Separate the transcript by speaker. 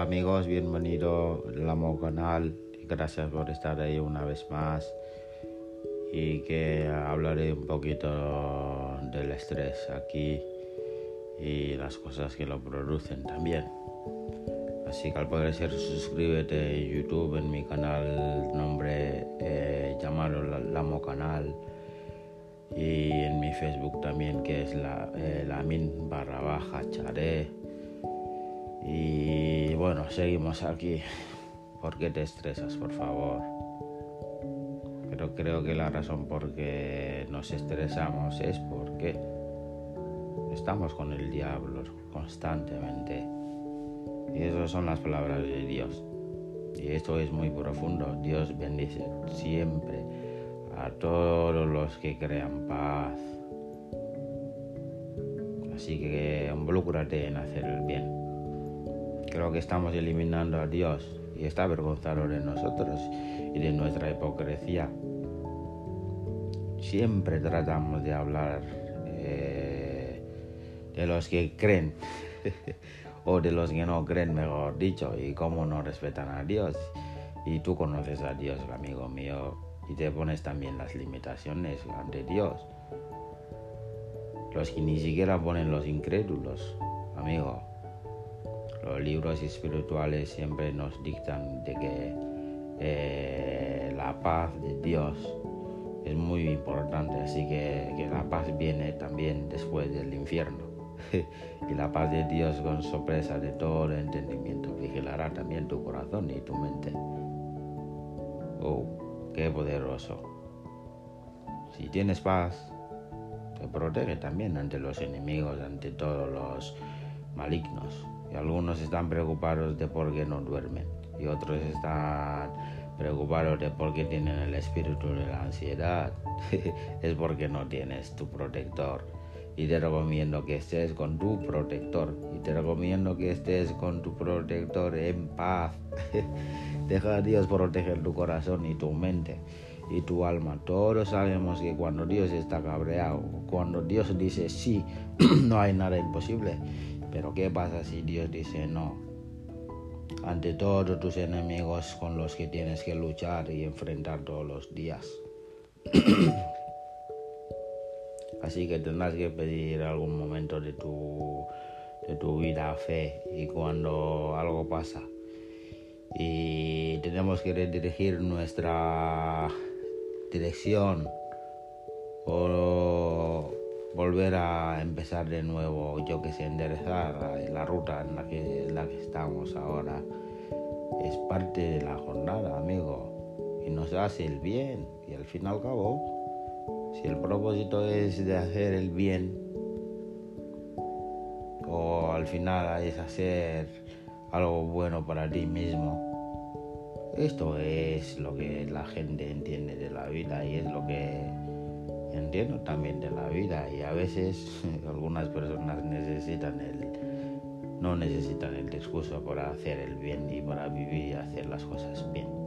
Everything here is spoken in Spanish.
Speaker 1: Amigos, bienvenido al Amo Canal. Gracias por estar ahí una vez más. Y que hablaré un poquito del estrés aquí y las cosas que lo producen también. Así que al poder ser suscríbete en YouTube en mi canal, nombre eh, Lamo Canal y en mi Facebook también que es la, eh, barra baja charé bueno, seguimos aquí. ¿Por qué te estresas, por favor? Pero creo que la razón por qué nos estresamos es porque estamos con el diablo constantemente. Y esas son las palabras de Dios. Y esto es muy profundo. Dios bendice siempre a todos los que crean paz. Así que involúcrate en hacer el bien. Creo que estamos eliminando a Dios y está avergonzado de nosotros y de nuestra hipocresía. Siempre tratamos de hablar eh, de los que creen o de los que no creen, mejor dicho, y cómo no respetan a Dios. Y tú conoces a Dios, amigo mío, y te pones también las limitaciones ante Dios. Los que ni siquiera ponen los incrédulos, amigo. Los libros espirituales siempre nos dictan de que eh, la paz de Dios es muy importante, así que, la paz viene también después del infierno. y la paz de Dios con sorpresa de todo entendimiento vigilará también tu corazón y tu mente. Oh, qué poderoso. Si tienes paz, te protege también ante los enemigos, ante todos los malignos. Y algunos están preocupados de por qué no duermen. Y otros están preocupados de por qué tienen el espíritu de la ansiedad. es porque no tienes tu protector. Y te recomiendo que estés con tu protector. Y te recomiendo que estés con tu protector en paz. Deja a Dios proteger tu corazón y tu mente y tu alma. Todos sabemos que cuando Dios está cabreado, cuando Dios dice sí, no hay nada imposible. Pero ¿qué pasa si Dios dice no? Ante todos tus enemigos con los que tienes que luchar y enfrentar todos los días. Así que tendrás que pedir algún momento de tu, de tu vida fe y cuando algo pasa y tenemos que redirigir nuestra dirección o volver a empezar de nuevo, yo que sé, enderezar la ruta en la que, la que estamos ahora. Es parte de la jornada, amigo, y nos hace el bien. Y al fin y al cabo, si el propósito es de hacer el bien, o al final es hacer algo bueno para ti mismo, esto es lo que la gente entiende de la vida y es lo que entiendo también de la vida y a veces algunas personas necesitan el no necesitan el discurso para hacer el bien y para vivir y hacer las cosas bien.